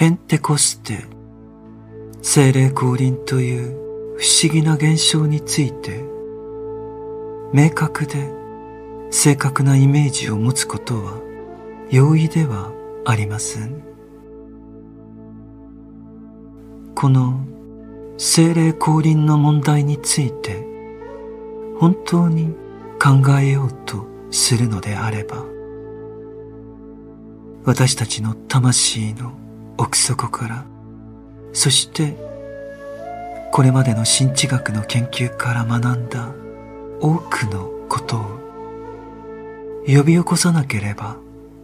ペンテコステ、精霊降臨という不思議な現象について、明確で正確なイメージを持つことは容易ではありません。この精霊降臨の問題について本当に考えようとするのであれば私たちの魂の奥底から。そしてこれまでの新知学の研究から学んだ多くのことを呼び起こさなければ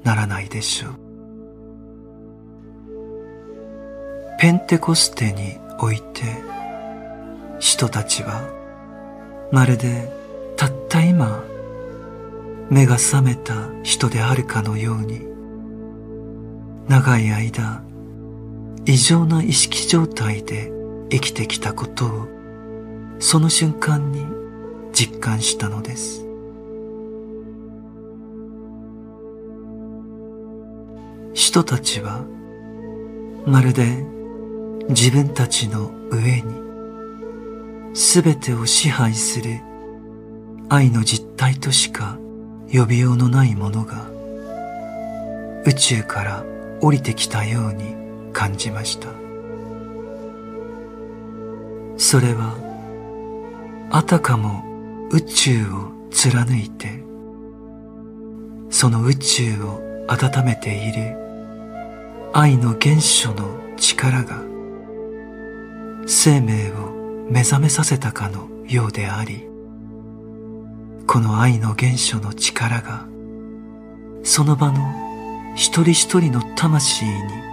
ならないでしょう。ペンテコステにおいて使徒たちはまるでたった今目が覚めた人であるかのように長い間異常な意識状態で生きてきたことをその瞬間に実感したのです。人たちはまるで自分たちの上に全てを支配する愛の実体としか呼びようのないものが宇宙から降りてきたように感じました。それはあたかも宇宙を貫いてその宇宙を温めている愛の原初の力が生命を目覚めさせたかのようでありこの愛の原初の力がその場の一人一人の魂に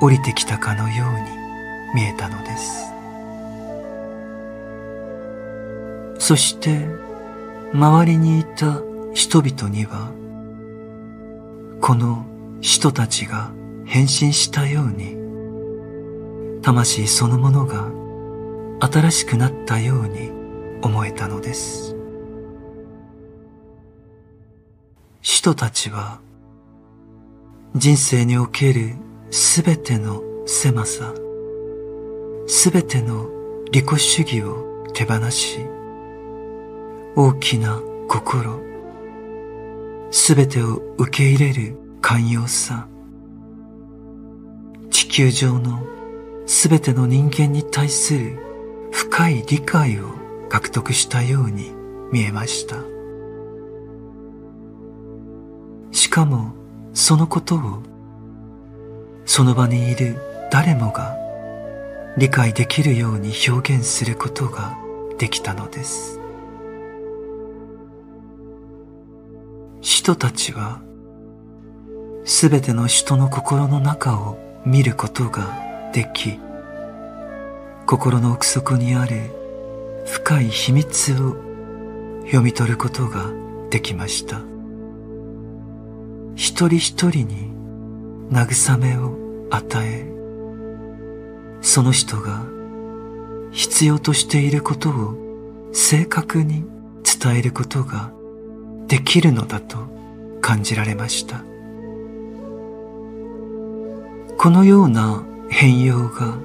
降りてきたかのように見えたのです。そして周りにいた人々にはこの人たちが変身したように魂そのものが新しくなったように思えたのです。人たちは人生におけるすべての狭さすべての利己主義を手放し大きな心すべてを受け入れる寛容さ地球上のすべての人間に対する深い理解を獲得したように見えました。しかもそのことをその場にいる誰もが理解できるように表現することができたのです。人たちはすべての人の心の中を見ることができ心の奥底にある深い秘密を読み取ることができました。一人一人に慰めを与えその人が必要としていることを正確に伝えることができるのだと感じられました。このような変容が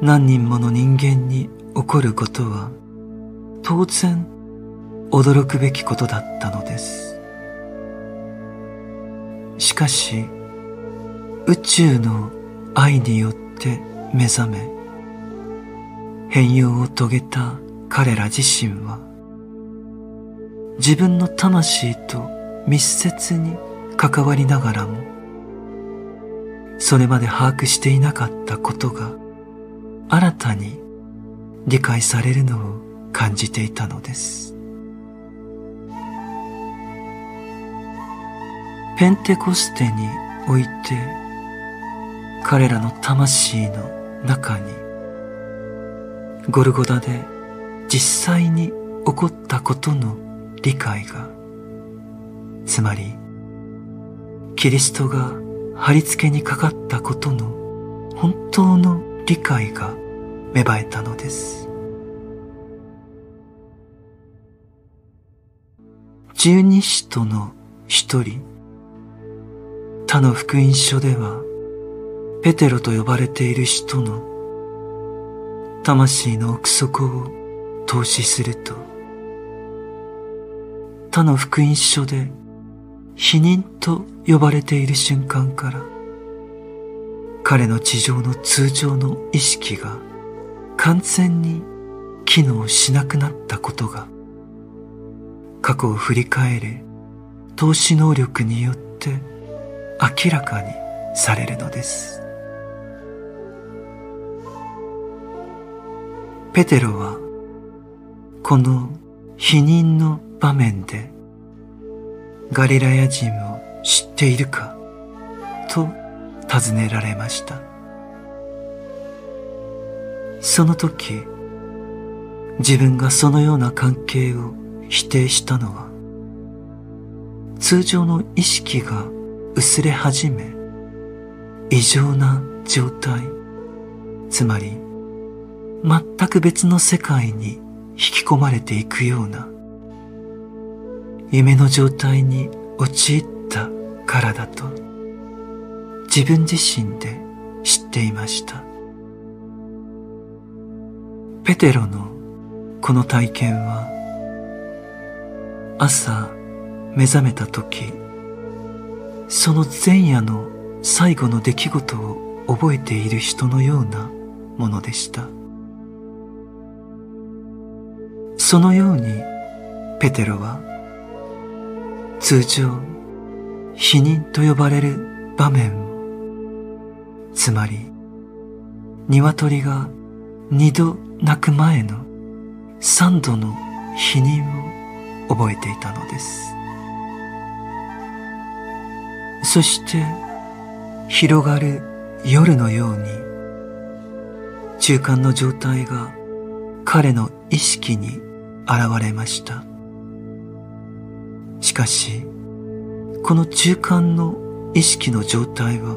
何人もの人間に起こることは当然驚くべきことだったのです。しかし宇宙の愛によって目覚め変容を遂げた彼ら自身は自分の魂と密接に関わりながらもそれまで把握していなかったことが新たに理解されるのを感じていたのです。ペンテコステにおいて彼らの魂の中にゴルゴダで実際に起こったことの理解がつまりキリストが貼り付けにかかったことの本当の理解が芽生えたのです。十二使徒の一人他の福音書ではペテロと呼ばれている人の魂の奥底を投資すると他の福音書で否認と呼ばれている瞬間から彼の地上の通常の意識が完全に機能しなくなったことが過去を振り返る投資能力によって明らかにされるのです。ペテロはこの否認の場面でガリラヤ人を知っているかと尋ねられました。その時自分がそのような関係を否定したのは通常の意識が薄れ始め異常な状態つまり全く別の世界に引き込まれていくような夢の状態に陥ったからだと自分自身で知っていました。ペテロのこの体験は朝目覚めた時その前夜の最後の出来事を覚えている人のようなものでした。そのようにペテロは通常否認と呼ばれる場面。をつまり鶏が二度泣く前の三度の否認を覚えていたのです。そして広がる夜のように中間の状態が彼の意識に現れました。しかしこの中間の意識の状態は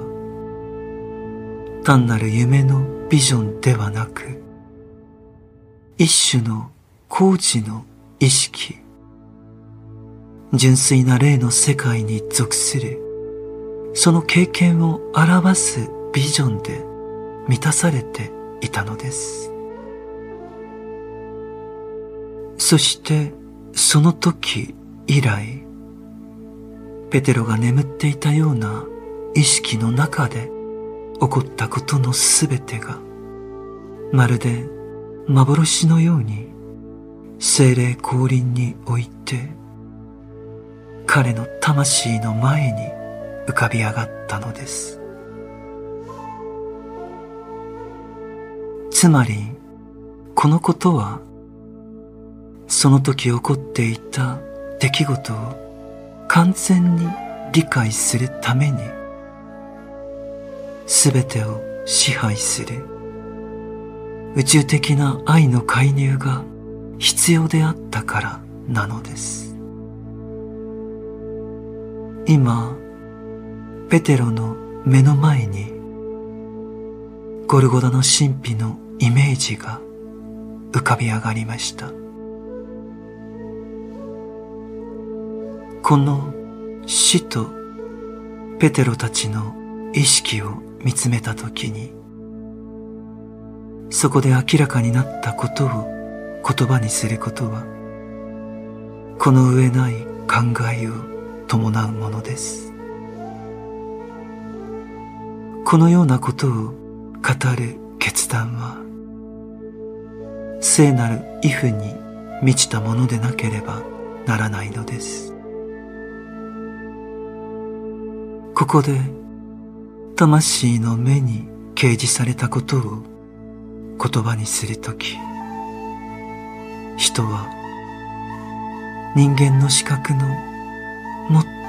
単なる夢のビジョンではなく一種の工事の意識純粋な霊の世界に属するその経験を表すビジョンで満たされていたのです。そしてその時以来ペテロが眠っていたような意識の中で起こったことのすべてがまるで幻のように精霊降臨において彼の魂の前に浮かび上がったのです。つまりこのことはその時起こっていた出来事を完全に理解するために全てを支配する。宇宙的な愛の介入が必要であったからなのです。今ペテロの目の前にゴルゴダの神秘のイメージが浮かび上がりました。この死とペテロたちの意識を見つめたときにそこで明らかになったことを言葉にすることはこの上ない考えを伴うものです。このようなことを語る決断は聖なる畏怖に満ちたものでなければならないのです。ここで魂の目に掲示されたことを言葉にするとき人は人間の視覚の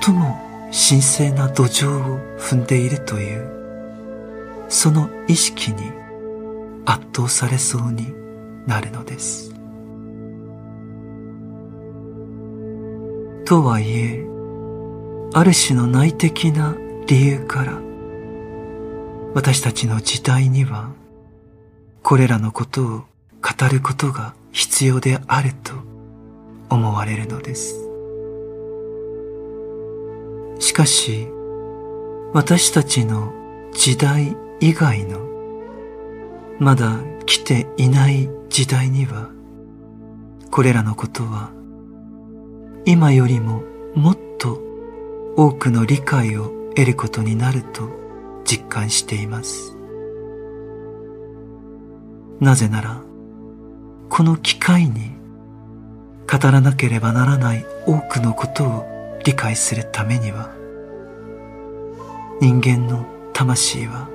最も神聖な土壌を踏んでいるというその意識に圧倒されそうになるのです。とはいえある種の内的な理由から私たちの時代にはこれらのことを語ることが必要であると思われるのです。しかし私たちの時代以外のまだ来ていない時代にはこれらのことは今よりももっと多くの理解を得ることになると実感しています。なぜならこの機会に語らなければならない多くのことを理解するためには人間の魂は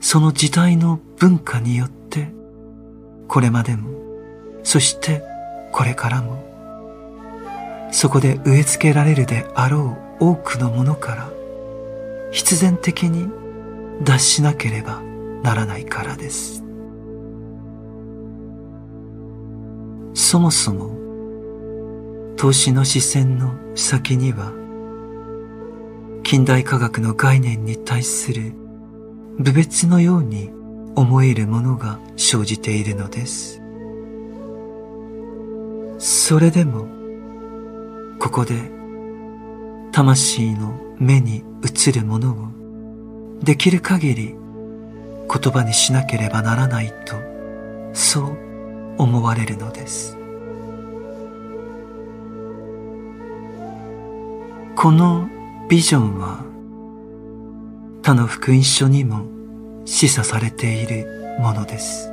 その時代の文化によってこれまでもそしてこれからもそこで植え付けられるであろう多くのものから必然的に脱しなければならないからです。そもそも投資の視線の先には近代科学の概念に対する部別のように思えるものが生じているのです。それでもここで魂の目に映るものをできる限り言葉にしなければならないとそう思われるのです。このビジョンは他の福音書にも示唆されているものです。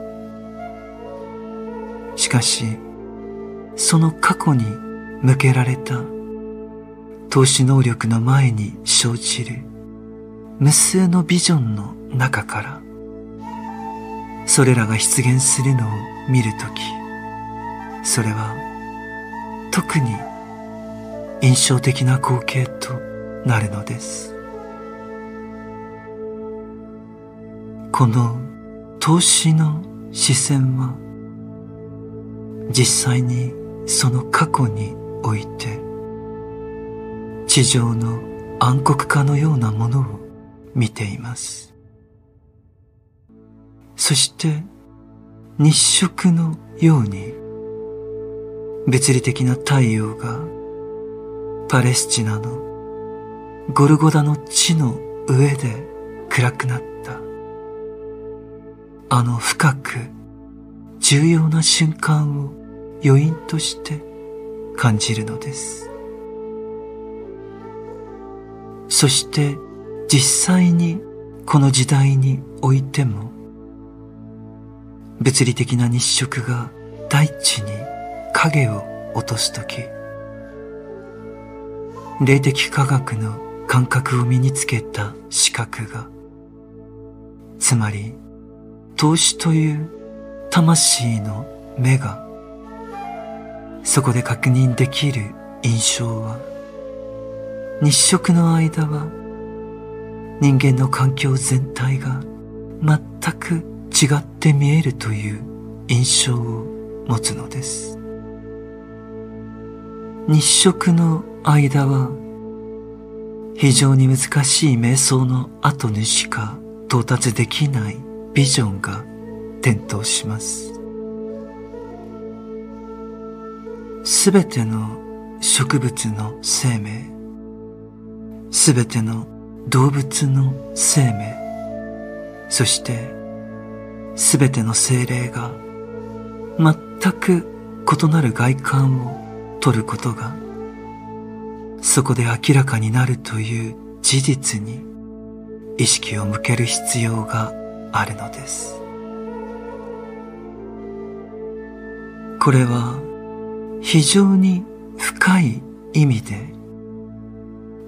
しかしその過去に向けられた。投資能力の前に生じる。無数のビジョンの中から。それらが出現するのを見るとき。それは特に印象的な光景となるのです。この投資の視線は実際にその過去において地上の暗黒化のようなものを見ています。そして日食のように物理的な太陽がパレスチナのゴルゴダの地の上で暗くなった。あの深く重要な瞬間を余韻として感じるのです。そして実際にこの時代においても物理的な日食が大地に影を落とすとき、霊的科学の感覚を身につけた視覚が、つまり、投資という魂の目が、そこで確認できる印象は、日食の間は人間の環境全体が全く違って見えるという印象を持つのです。日食の間は非常に難しい瞑想の後にしか到達できないビジョンが点灯します。すべての植物の生命すべての動物の生命そしてすべての精霊が全く異なる外観を取ることがそこで明らかになるという事実に意識を向ける必要があるのです。これは非常に深い意味で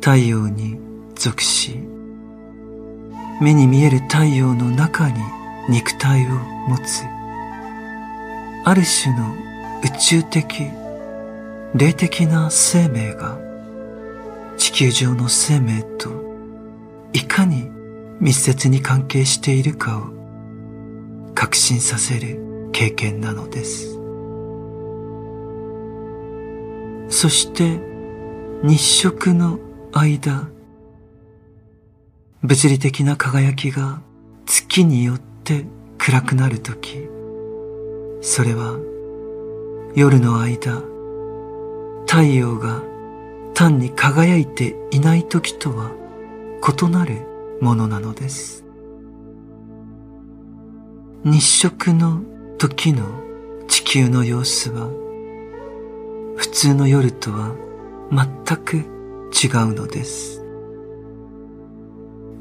太陽に属し目に見える太陽の中に肉体を持つある種の宇宙的霊的な生命が地球上の生命といかに密接に関係しているかを確信させる経験なのです。そして日食の間物理的な輝きが月によって暗くなるとき、それは夜の間、太陽が単に輝いていないときとは異なるものなのです。日食の時の地球の様子は普通の夜とは全く違うのです。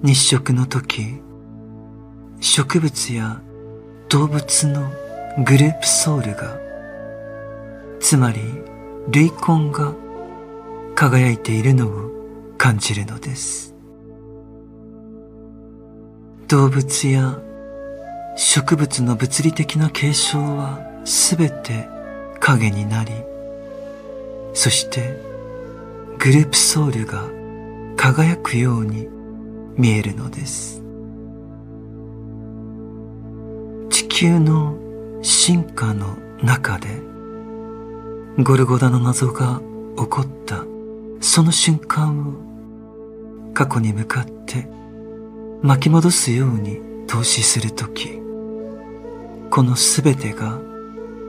日食の時植物や動物のグループソウルがつまり類魂が輝いているのを感じるのです。動物や植物の物理的な継承はすべて影になりそしてグループソウルが輝くように見えるのです。地球の進化の中でゴルゴダの謎が起こったその瞬間を過去に向かって巻き戻すように投資するときこのすべてが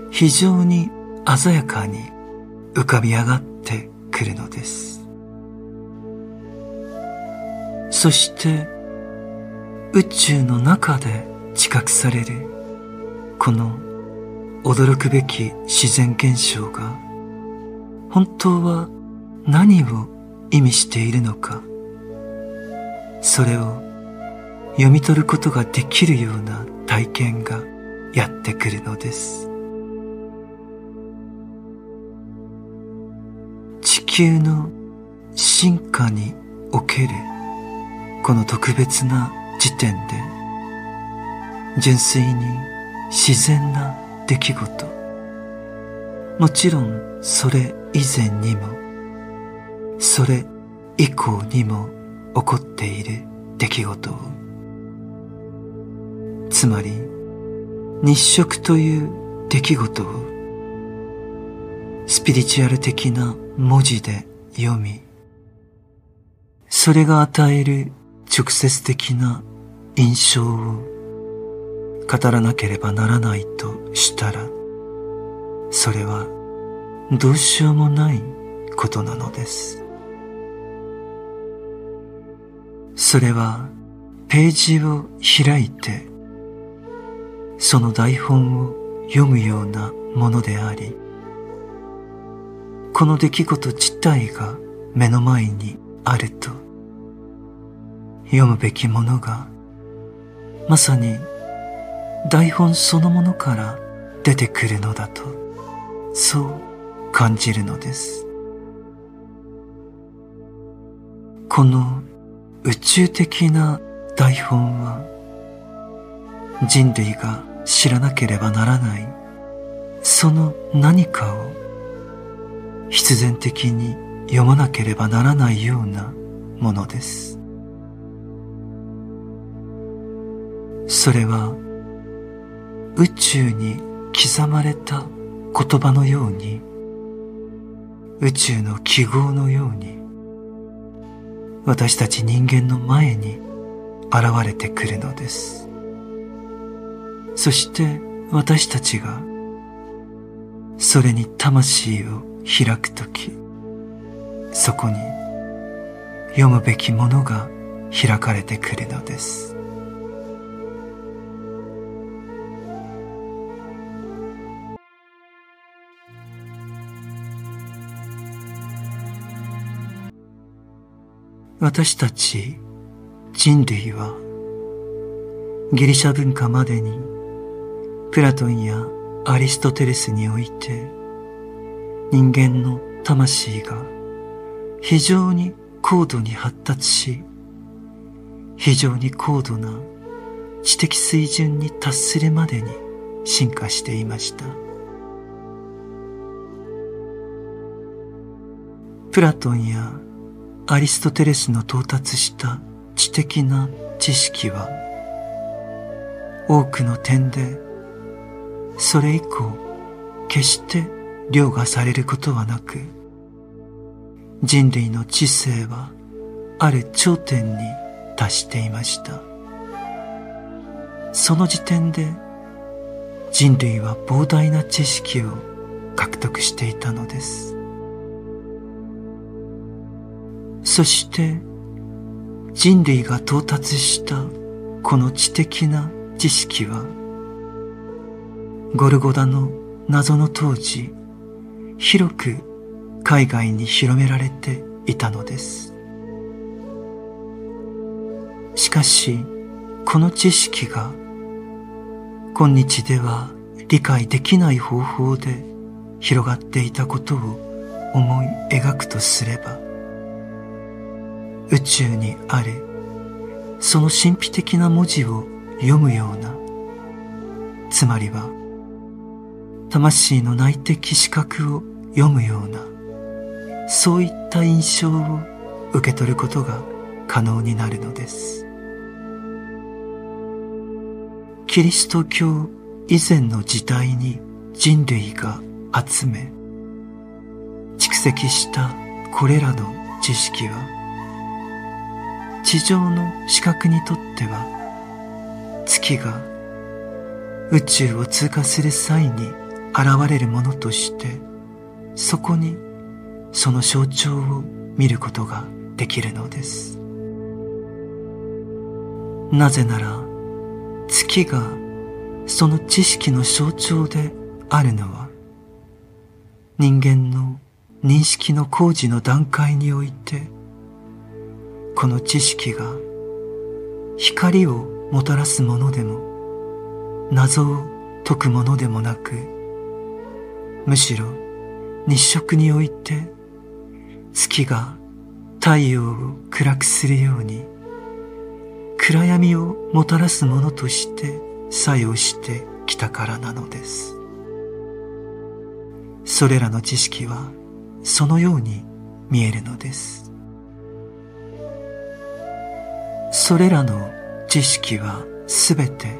非常に鮮やかに浮かび上がってくるのです。そして宇宙の中で知覚されるこの驚くべき自然現象が本当は何を意味しているのかそれを読み取ることができるような体験がやってくるのです。球の進化におけるこの特別な時点で純粋に自然な出来事。もちろんそれ以前にもそれ以降にも起こっている出来事を。つまり日食という出来事を。スピリチュアル的な文字で読みそれが与える直接的な印象を語らなければならないとしたらそれはどうしようもないことなのです。それはページを開いてその台本を読むようなものでありこの出来事自体が目の前にあると。読むべきものがまさに台本そのものから出てくるのだとそう感じるのです。この宇宙的な台本は人類が知らなければならない。その何かを必然的に読まなければならないようなものです。それは宇宙に刻まれた言葉のように宇宙の記号のように私たち人間の前に現れてくるのです。そして私たちがそれに魂を開くときそこに読むべきものが開かれてくるのです。私たち人類はギリシャ文化までにプラトンやアリストテレスにおいて人間の魂が非常に高度に発達し非常に高度な知的水準に達するまでに進化していました。プラトンやアリストテレスの到達した知的な知識は多くの点でそれ以降決して凌駕されることはなく人類の知性はある頂点に達していました。その時点で人類は膨大な知識を獲得していたのです。そして人類が到達したこの知的な知識はゴルゴダの謎の当時広く海外に広められていたのです。しかしこの知識が今日では理解できない方法で広がっていたことを思い描くとすれば宇宙にあるその神秘的な文字を読むようなつまりは魂の内的視覚を読むようなそういった印象を受け取ることが可能になるのです。キリスト教以前の時代に人類が集め蓄積したこれらの知識は地上の視覚にとっては月が宇宙を通過する際に現れるものとしてそこにその象徴を見ることができるのです。なぜなら月がその知識の象徴であるのは人間の認識の工事の段階においてこの知識が光をもたらすものでも謎を解くものでもなくむしろ日食において月が太陽を暗くするように暗闇をもたらすものとして作用してきたからなのです。それらの知識はそのように見えるのです。それらの知識はすべて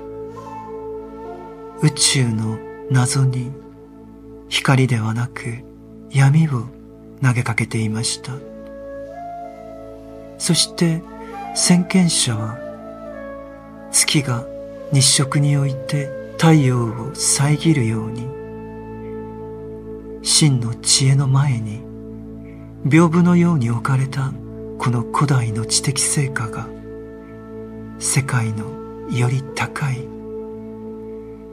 宇宙の謎に光ではなく闇を投げかけていました。そして先見者は月が日食において太陽を遮るように真の知恵の前に屏風のように置かれたこの古代の知的成果が世界のより高い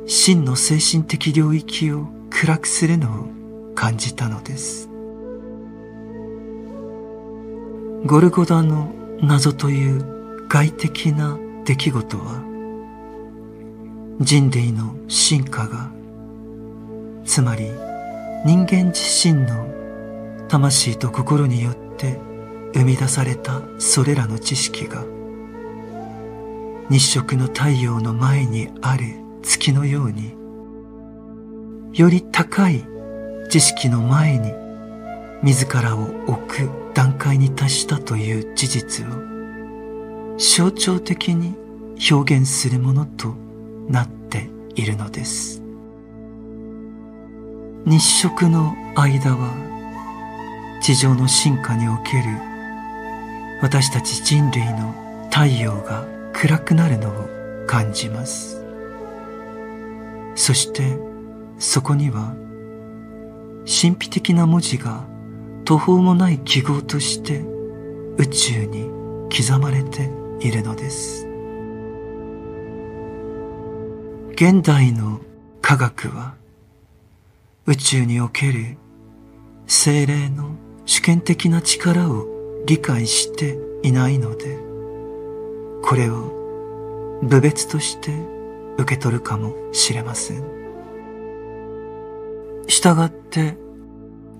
真の精神的領域を暗くするのを感じたのです。ゴルゴダの謎という外的な出来事は人類の進化がつまり人間自身の魂と心によって生み出されたそれらの知識が日食の太陽の前にある月のようにより高い知識の前に自らを置く段階に達したという事実を象徴的に表現するものとなっているのです。日食の間は地上の進化における私たち人類の太陽が暗くなるのを感じます。そしてそこには神秘的な文字が途方もない記号として宇宙に刻まれているのです現代の科学は宇宙における精霊の主権的な力を理解していないのでこれを部別として受け取るかもしれません。したがって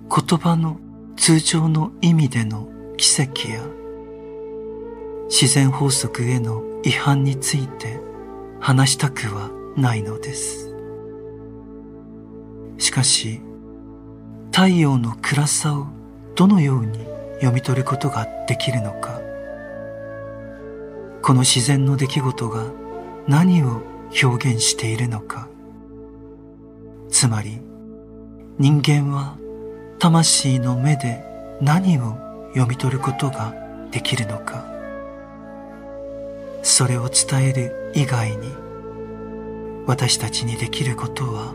言葉の通常の意味での奇跡や自然法則への違反について話したくはないのです。しかし太陽の暗さをどのように読み取ることができるのかこの自然の出来事が何を表現しているのかつまり人間は魂の目で何を読み取ることができるのか。それを伝える以外に私たちにできることは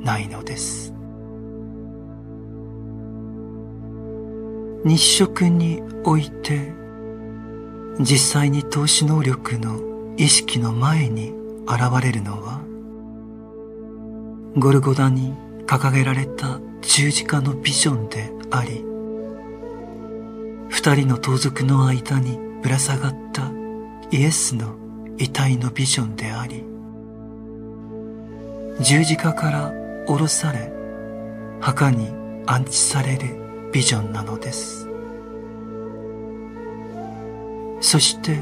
ないのです。日食において実際に投資能力の意識の前に現れるのはゴルゴダに掲げられた十字架のビジョンであり二人の盗賊の間にぶら下がったイエスの遺体のビジョンであり十字架から下ろされ墓に安置されるビジョンなのです。そして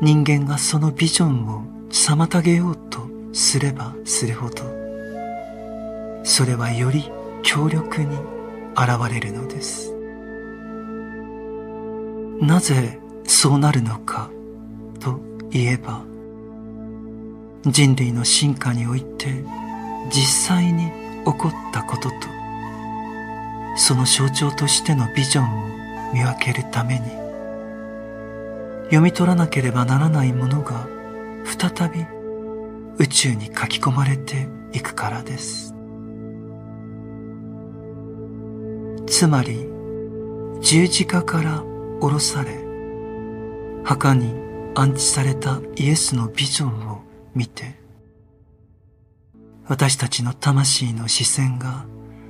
人間がそのビジョンを妨げようとすればするほどそれはより強力に現れるのです。なぜそうなるのかといえば人類の進化において実際に起こったこととその象徴としてのビジョンを見分けるために読み取らなければならないものが再び宇宙に書き込まれていくからです。つまり十字架から下ろされ墓に安置されたイエスのビジョンを見て私たちの魂の視線が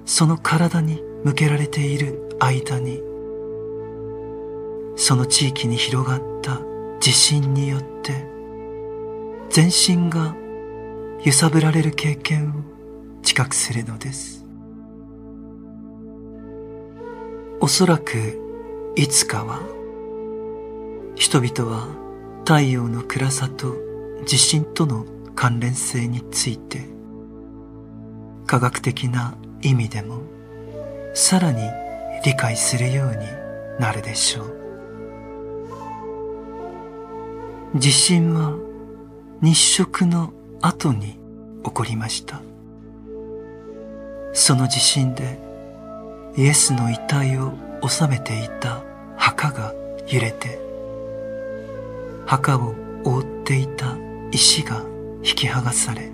その体に向けられている間にその地域に広がった地震によって全身が揺さぶられる経験を知覚するのです。おそらくいつかは人々は太陽の暗さと地震との関連性について科学的な意味でもさらに理解するようになるでしょう。地震は日食の後に起こりました。その地震でイエスの遺体を収めていた墓が揺れて墓を覆っていた石が引き剥がされ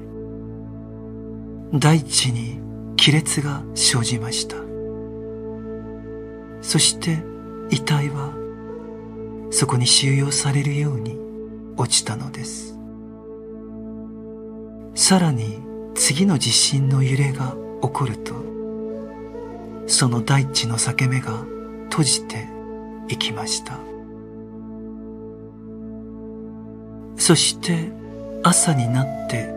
大地に亀裂が生じました。そして遺体はそこに収容されるように落ちたのです。さらに次の地震の揺れが起こるとその大地の裂け目が閉じていきました。そして朝になって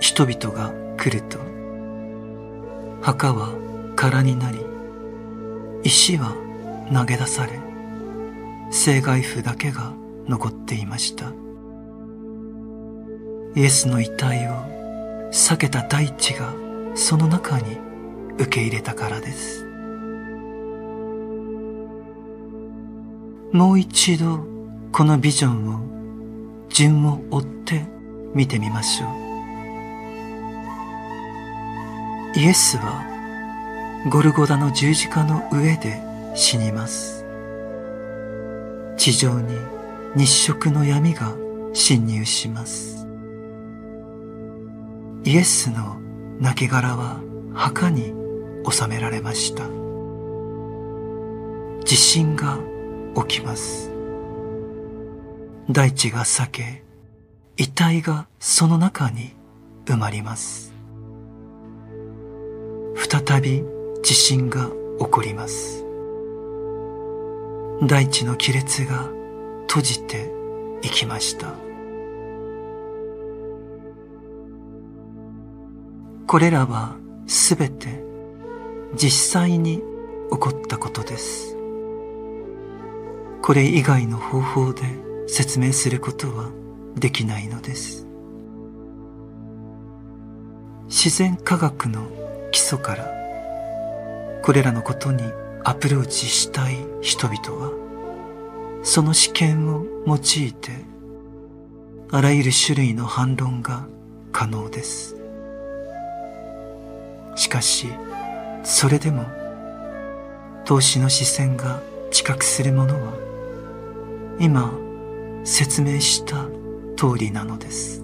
人々が来ると墓は空になり石は投げ出され生骸譜だけが残っていました。イエスの遺体を避けた大地がその中に受け入れたからです。もう一度このビジョンを順を追って見てみましょう。イエスはゴルゴダの十字架の上で死にます。地上に日食の闇が侵入します。イエスの亡骸は墓に収められました。地震が起きます。大地が裂け遺体がその中に埋まります。再び地震が起こります。大地の亀裂が閉じていきました。これらはすべて実際に起こったことです。これ以外の方法で説明することはできないのです。自然科学の基礎からこれらのことにアプローチしたい人々はその試験を用いてあらゆる種類の反論が可能です。しかしそれでも投資の視線が知覚するものは今説明した通りなのです。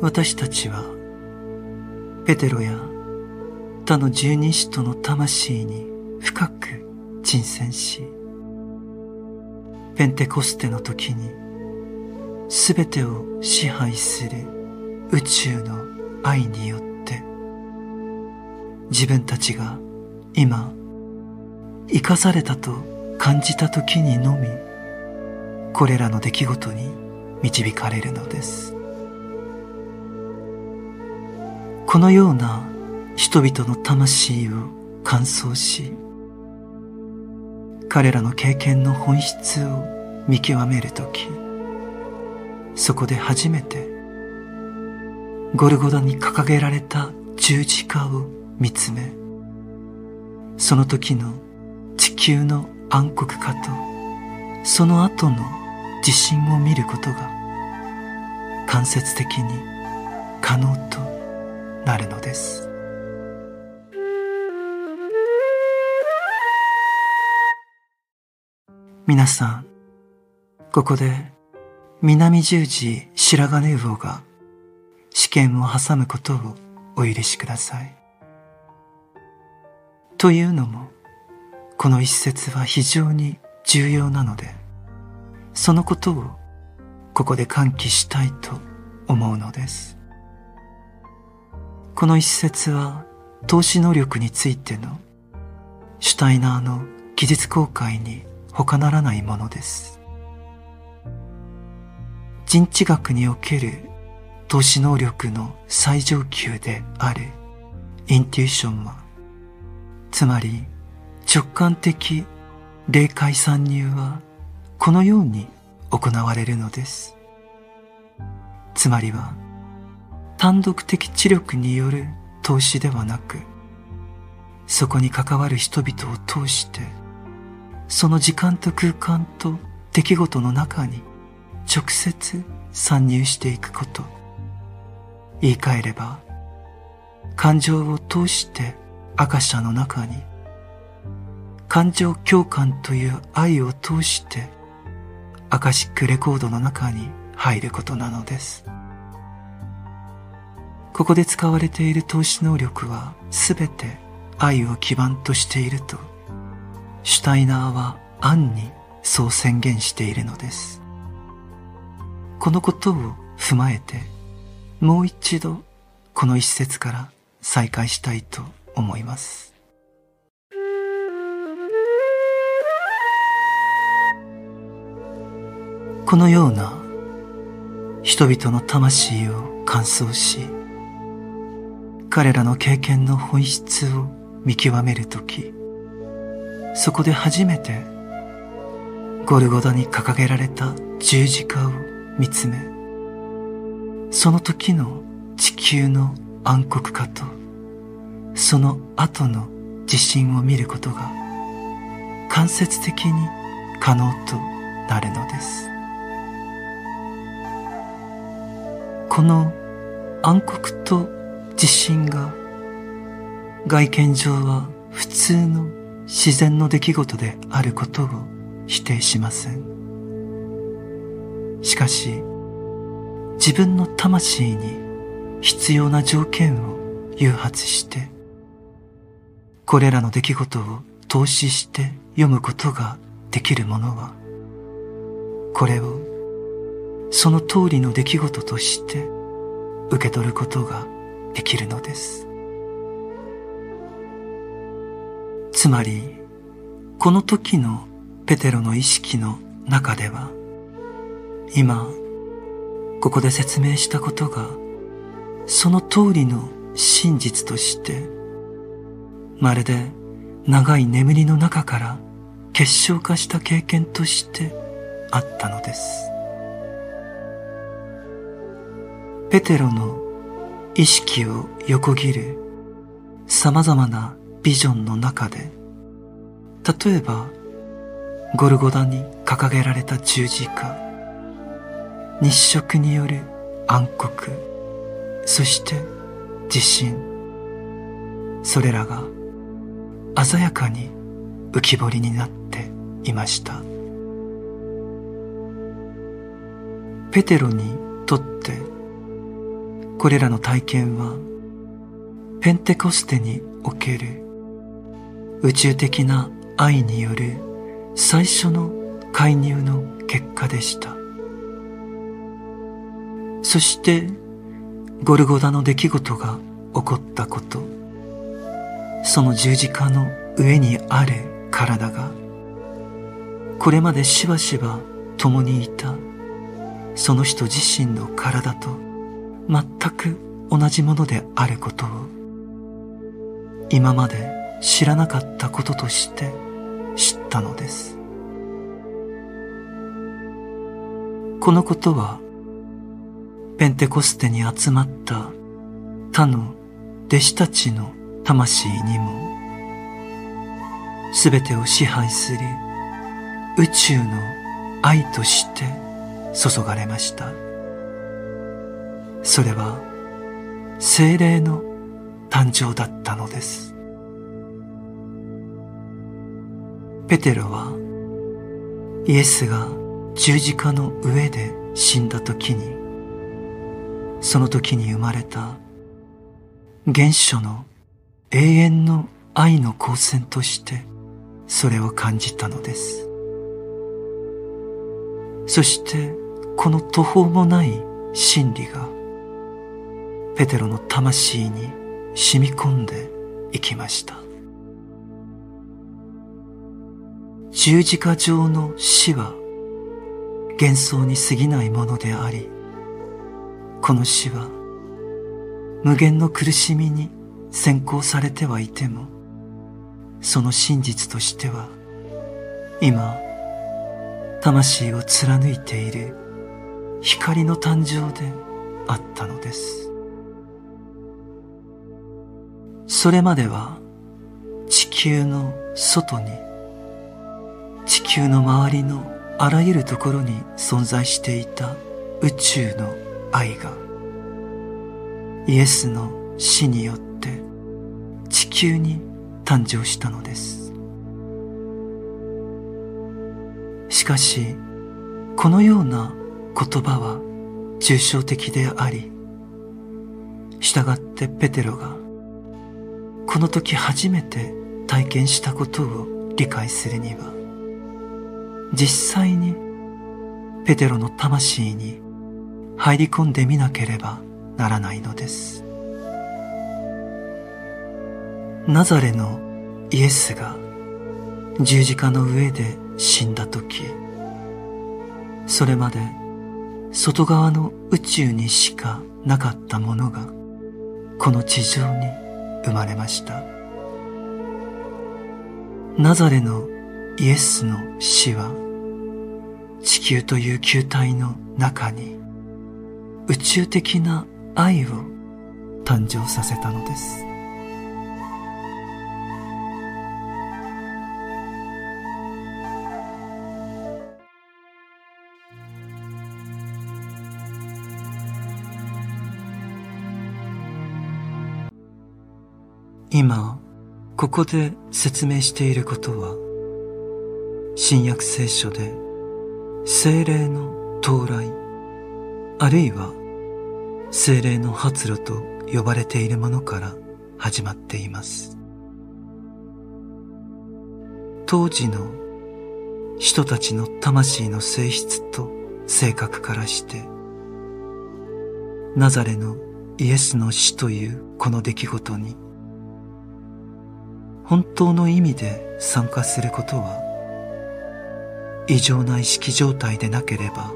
私たちはペテロや他の十二使徒の魂に深く沈潜しペンテコステの時にすべてを支配する宇宙の愛によって自分たちが今生かされたと感じた時にのみこれらの出来事に導かれるのです。このような人々の魂を乾燥し彼らの経験の本質を見極めるときそこで初めてゴルゴダに掲げられた十字架を見つめその時の地球の暗黒化とその後の地震を見ることが間接的に可能となるのです皆さんここで南十字白金魚が試験を挟むことをお許しください。というのも、この一節は非常に重要なので、そのことをここで喚起したいと思うのです。この一節は投資能力についてのシュタイナーの技術公開に他ならないものです。人知学における投資能力の最上級であるインテューションは、つまり直感的霊界参入はこのように行われるのです。つまりは単独的知力による投資ではなく、そこに関わる人々を通して、その時間と空間と出来事の中に直接参入していくこと言い換えれば感情を通して赤社の中に感情共感という愛を通してアカシックレコードの中に入ることなのです。ここで使われている投資能力はすべて愛を基盤としているとシュタイナーは暗にそう宣言しているのです。このことを踏まえてもう一度この一節から再開したいと思います。このような人々の魂を乾燥し彼らの経験の本質を見極めるときそこで初めてゴルゴダに掲げられた十字架を見つめその時の地球の暗黒化とその後の地震を見ることが間接的に可能となるのです。この暗黒と地震が外見上は普通の自然の出来事であることを否定しません。しかし、自分の魂に必要な条件を誘発して、これらの出来事を投資して読むことができる者は、これをその通りの出来事として受け取ることができるのです。つまり、この時のペテロの意識の中では、今、ここで説明したことが、その通りの真実として、まるで長い眠りの中から結晶化した経験としてあったのです。ペテロの意識を横切る様々なビジョンの中で、例えば、ゴルゴダに掲げられた十字架、日食による暗黒そして地震それらが鮮やかに浮き彫りになっていました。ペテロにとってこれらの体験はペンテコステにおける宇宙的な愛による最初の介入の結果でした。そしてゴルゴダの出来事が起こったことその十字架の上にある体がこれまでしばしば共にいたその人自身の体と全く同じものであることを今まで知らなかったこととして知ったのです。このことはペンテコステに集まった他の弟子たちの魂にも全てを支配する宇宙の愛として注がれました。それは精霊の誕生だったのです。ペテロはイエスが十字架の上で死んだ時にその時に生まれた原初の永遠の愛の光線としてそれを感じたのです。そしてこの途方もない真理がペテロの魂に染み込んでいきました。十字架上の死は幻想に過ぎないものでありこの死は無限の苦しみに先行されてはいてもその真実としては今魂を貫いている光の誕生であったのです。それまでは地球の外に地球の周りのあらゆるところに存在していた宇宙の愛がイエスの死によって地球に誕生したのです。しかしこのような言葉は抽象的であり従ってペテロがこの時初めて体験したことを理解するには実際にペテロの魂に入り込んでみなければならないのです。ナザレのイエスが十字架の上で死んだ時それまで外側の宇宙にしかなかったものがこの地上に生まれました。ナザレのイエスの死は地球という球体の中に宇宙的な愛を誕生させたのです。今ここで説明していることは新約聖書で精霊の到来あるいは精霊の発露と呼ばれているものから始まっています。当時の人たちの魂の性質と性格からしてナザレのイエスの死というこの出来事に本当の意味で参加することは異常な意識状態でなければ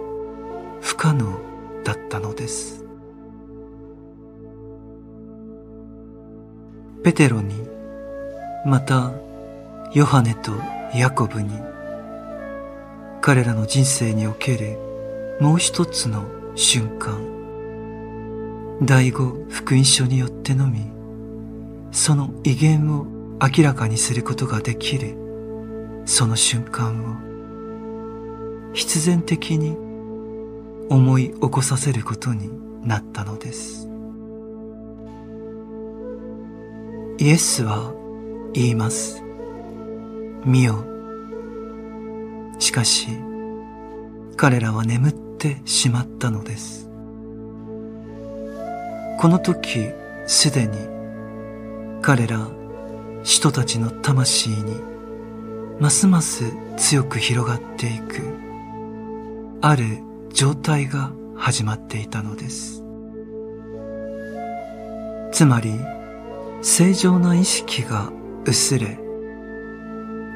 不可能だったのです。ペテロにまたヨハネとヤコブに彼らの人生におけるもう一つの瞬間。第五福音書によってのみその威厳を明らかにすることができる。その瞬間を。必然的に。思い起こさせることになったのです。イエスは言います。見よ。しかし彼らは眠ってしまったのです。この時すでに彼ら人たちの魂にますます強く広がっていくある状態が始まっていたのです。つまり正常な意識が薄れ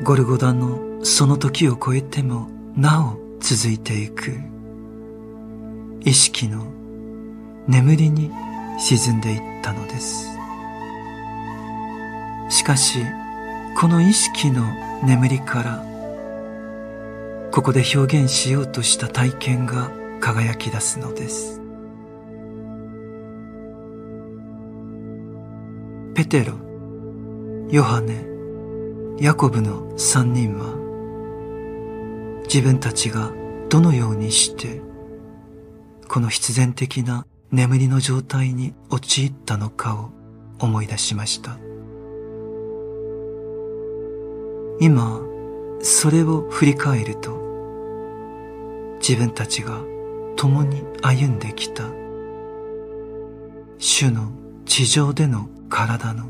ゴルゴダのその時を超えてもなお続いていく。意識の眠りに沈んでいったのです。しかしこの意識の眠りからここで表現しようとした体験が輝き出すのです。ペテロヨハネヤコブの三人は自分たちがどのようにしてこの必然的な眠りの状態に陥ったのかを思い出しました。今それを振り返ると自分たちが共に歩んできた主の地上での体の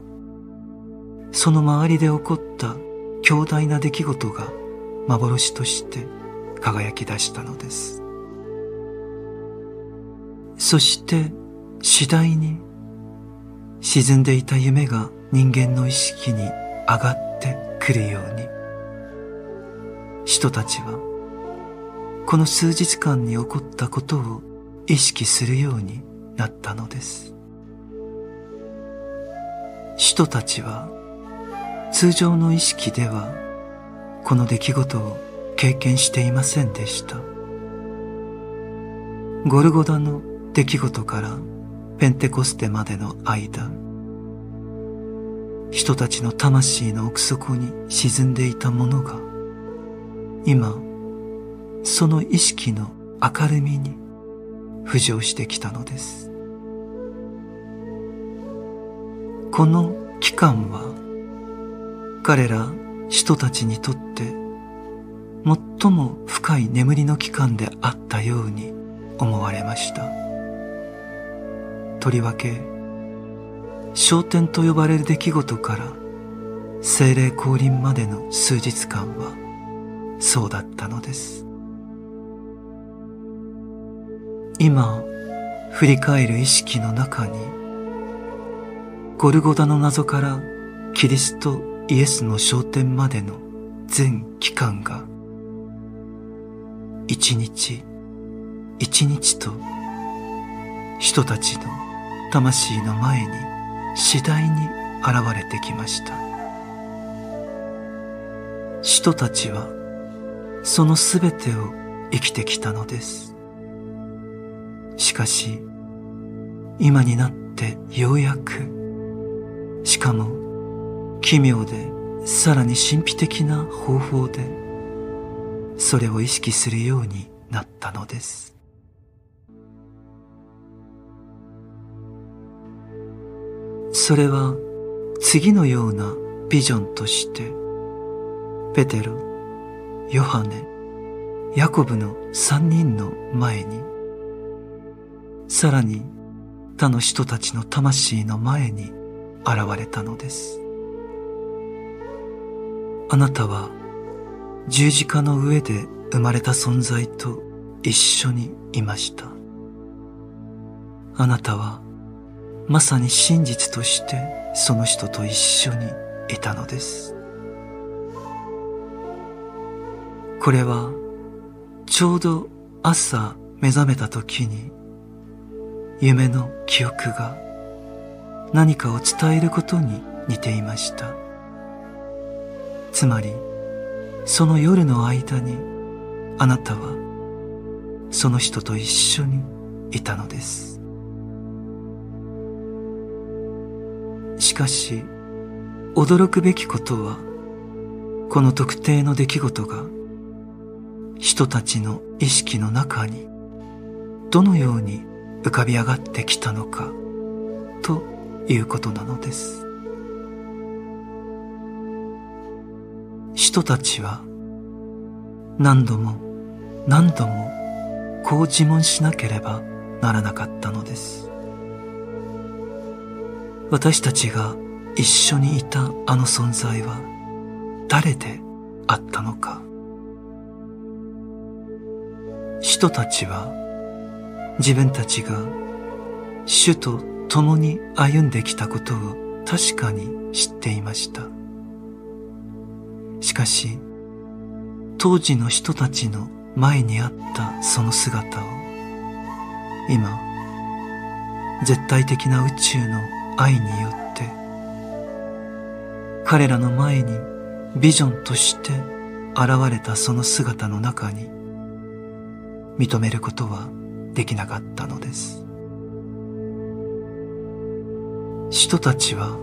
その周りで起こった強大な出来事が幻として輝き出したのです。そして次第に沈んでいた夢が人間の意識に上がってくるように。人たちはこの数日間に起こったことを意識するようになったのです。人たちは通常の意識ではこの出来事を経験していませんでした。ゴルゴダの出来事からペンテコステまでの間人たちの魂の奥底に沈んでいたものが今その意識の明るみに浮上してきたのです。この期間は彼ら人たちにとって最も深い眠りの期間であったように思われました。とりわけ昇天と呼ばれる出来事から精霊降臨までの数日間はそうだったのです。今振り返る意識の中にゴルゴダの謎からキリストイエスの昇天までの全期間が一日一日と人たちの魂の前に次第に現れてきました。人たちはそのすべてを生きてきたのです。しかし今になってようやくしかも奇妙でさらに神秘的な方法でそれを意識するようになったのです。それは次のようなビジョンとしてペテロヨハネヤコブの三人の前にさらに他の人たちの魂の前に現れたのです。あなたは十字架の上で生まれた存在と一緒にいました。あなたはまさに真実としてその人と一緒にいたのです。これはちょうど朝目覚めた時に夢の記憶が何かを伝えることに似ていました。つまりその夜の間にあなたはその人と一緒にいたのです。しかし驚くべきことはこの特定の出来事が人たちの意識の中にどのように浮かび上がってきたのかということなのです。人たちは何度も何度もこう自問しなければならなかったのです。私たちが一緒にいたあの存在は誰であったのか人たちは自分たちが主と共に歩んできたことを確かに知っていました。しかし、当時の人たちの前にあったその姿を、今、絶対的な宇宙の愛によって、彼らの前にビジョンとして現れたその姿の中に認めることはできなかったのです。人たちは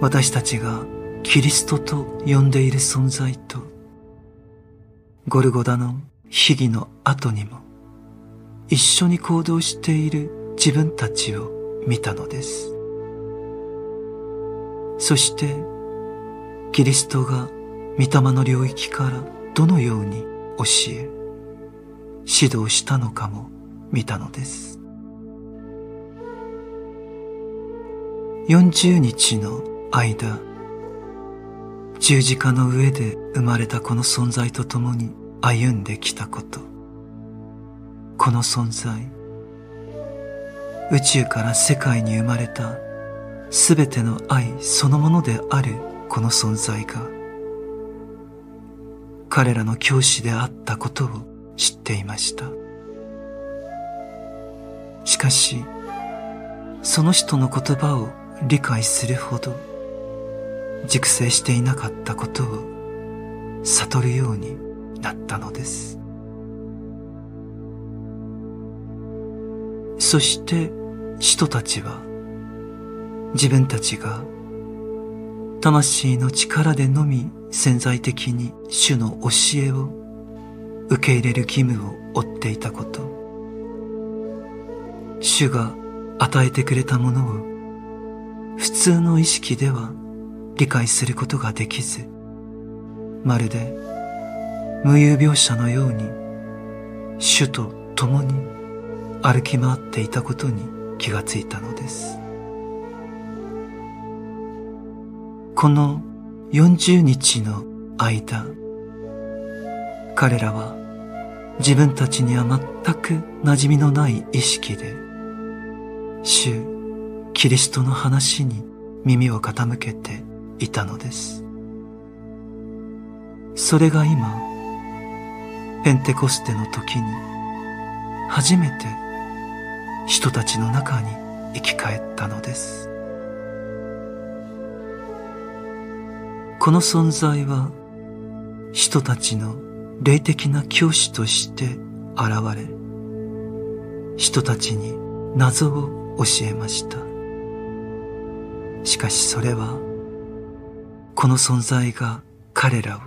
私たちがキリストと呼んでいる存在とゴルゴダの秘儀の後にも一緒に行動している自分たちを見たのです。そしてキリストが御霊の領域からどのように教え指導したのかも見たのです。40日の間、十字架の上で生まれたこの存在と共に歩んできたこと。この存在、宇宙から世界に生まれたすべての愛そのものであるこの存在が、彼らの教師であったことを知っていました。しかし、その人の言葉を理解するほど熟成していなかったことを悟るようになったのです。そして人たちは自分たちが魂の力でのみ潜在的に主の教えを受け入れる義務を負っていたこと。主が与えてくれたものを普通の意識では理解することができず、まるで無有病者のように主と共に歩き回っていたことに気がついたのです。この40日の間、彼らは自分たちには全く馴染みのない意識で、主キリストの話に耳を傾けていたのです。それが今、ペンテコステの時に初めて人たちの中に生き返ったのです。この存在は人たちの霊的な教師として現れ、人たちに謎を教えました。しかしそれは、この存在が彼らを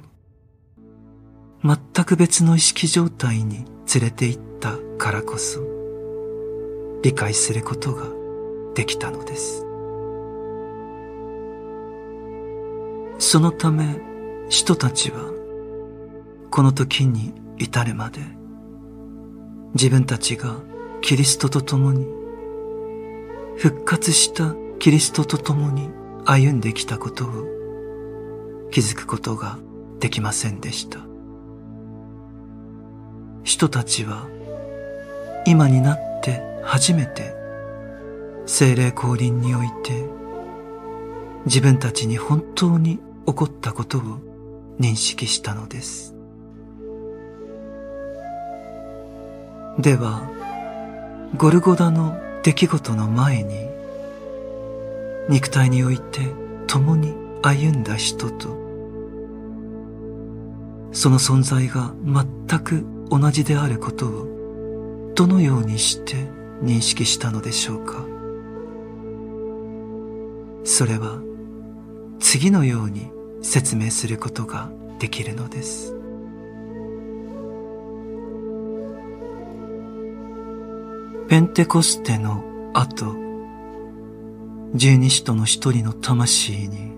全く別の意識状態に連れて行ったからこそ、理解することができたのです。そのため人たちはこの時に至るまで自分たちがキリストと共に復活したキリストと共に歩んできたことを気づくことができませんでした。人たちは今になって初めて精霊降臨において自分たちに本当に起こったことを認識したのです。では、ゴルゴダの出来事の前に肉体において共に歩んだ人とその存在が全く同じであることをどのようにして認識したのでしょうか？それは次のように説明することができるのですペンテコステの後十二使徒の一人の魂に、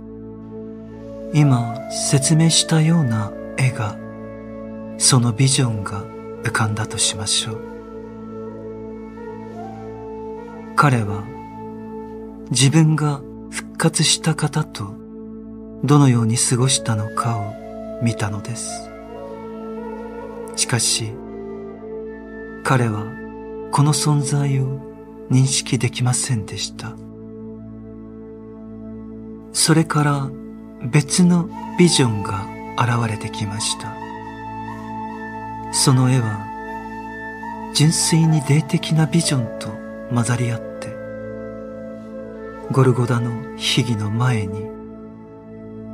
今説明したような絵が、そのビジョンが浮かんだとしましょう。彼は自分が復活した方とどのように過ごしたのかを見たのです。しかし、彼はこの存在を認識できませんでした。それから別のビジョンが現れてきました。その絵は純粋に霊的なビジョンと混ざり合って、ゴルゴダの秘儀の前に、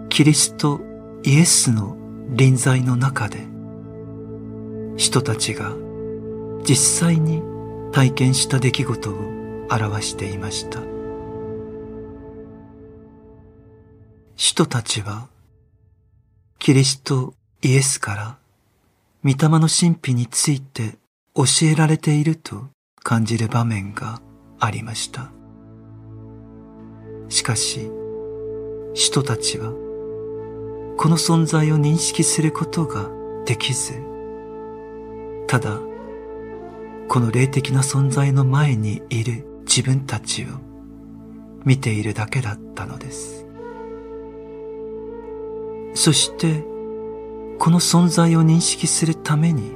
キリストイエスの臨在の中で、人たちが実際に体験した出来事を表していました。人たちは、キリストイエスから御霊の神秘について教えられていると感じる場面がありました。しかし、人たちは、この存在を認識することができず、ただ、この霊的な存在の前にいる自分たちを見ているだけだったのです。そして、この存在を認識するために、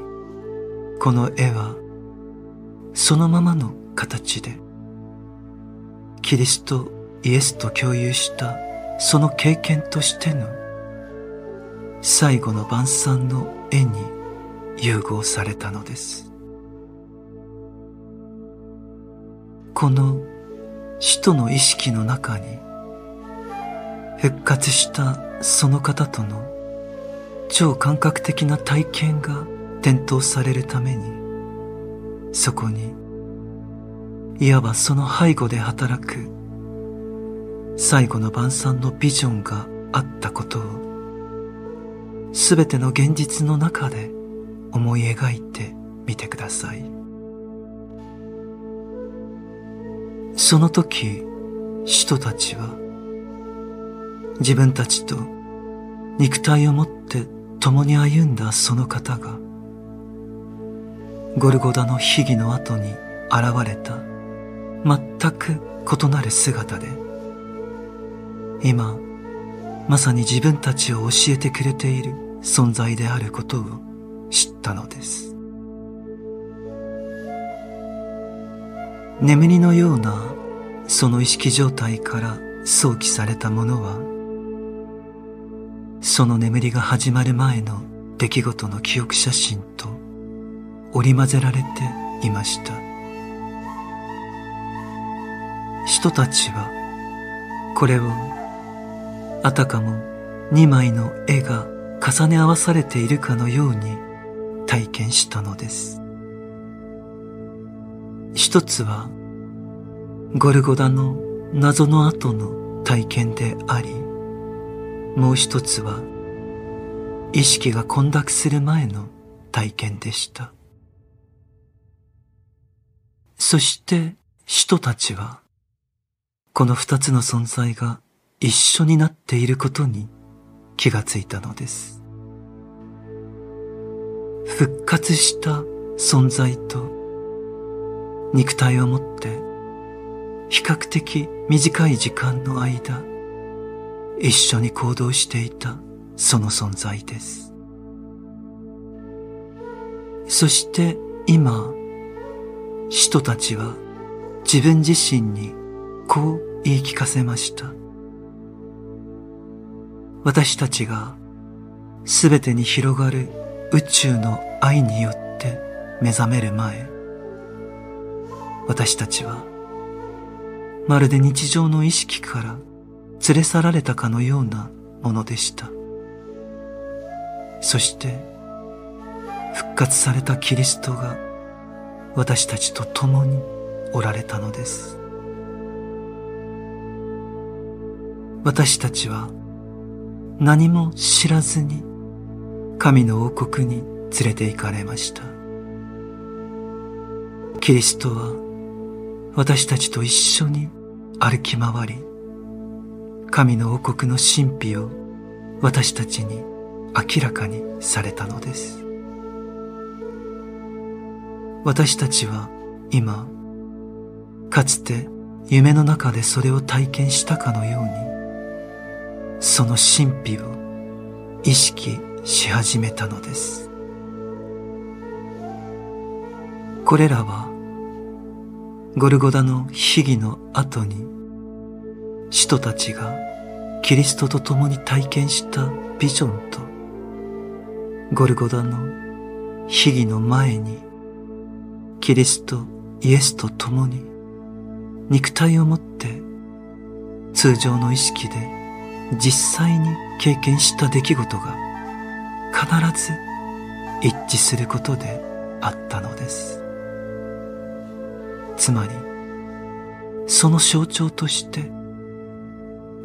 この絵はそのままの形でキリストイエスと共有したその経験としての最後の晩餐の絵に融合されたのです。この使徒の意識の中に復活したその方との超感覚的な体験が点灯されるためにそこにいわばその背後で働く最後の晩餐のビジョンがあったことを全ての現実の中で思い描いてみてください。その時人たちは自分たちと肉体を持って共に歩んだその方がゴルゴダの秘儀の後に現れた。全く異なる姿で。今まさに自分たちを教えてくれている存在であることを知ったのです。眠りのようなその意識状態から想起されたものはその眠りが始まる前の出来事の記憶写真と織り交ぜられていました。人たちはこれをあたかも二枚の絵が重ね合わされているかのように体験したのです。一つはゴルゴダの謎の後の体験でありもう一つは意識が混濁する前の体験でした。そして人たちは、この二つの存在が一緒になっていることに気がついたのです。復活した存在と肉体をもって比較的短い時間の間一緒に行動していたその存在です。そして今人たちは自分自身にこう言い聞かせました。私たちがすべてに広がる宇宙の愛によって目覚める前、私たちはまるで日常の意識から連れ去られたかのようなものでした。そして復活されたキリストが私たちと共におられたのです。私たちは何も知らずに神の王国に連れて行かれました。キリストは私たちと一緒に歩き回り神の王国の神秘を私たちに明らかにされたのです。私たちは今、かつて夢の中でそれを体験したかのように、その神秘を意識し始めたのです。これらはゴルゴダの秘儀の後に使徒たちがキリストと共に体験したビジョンとゴルゴダの秘儀の前にキリストイエスと共に肉体をもって通常の意識で実際に経験した出来事が必ず一致することであったのです。つまりその象徴として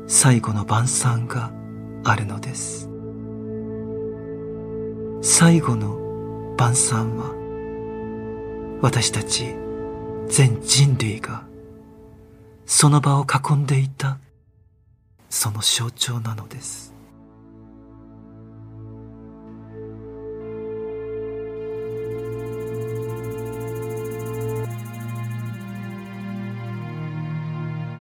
最後の晩餐があるのです。最後の晩餐は私たち全人類がその場を囲んでいたその象徴なのです。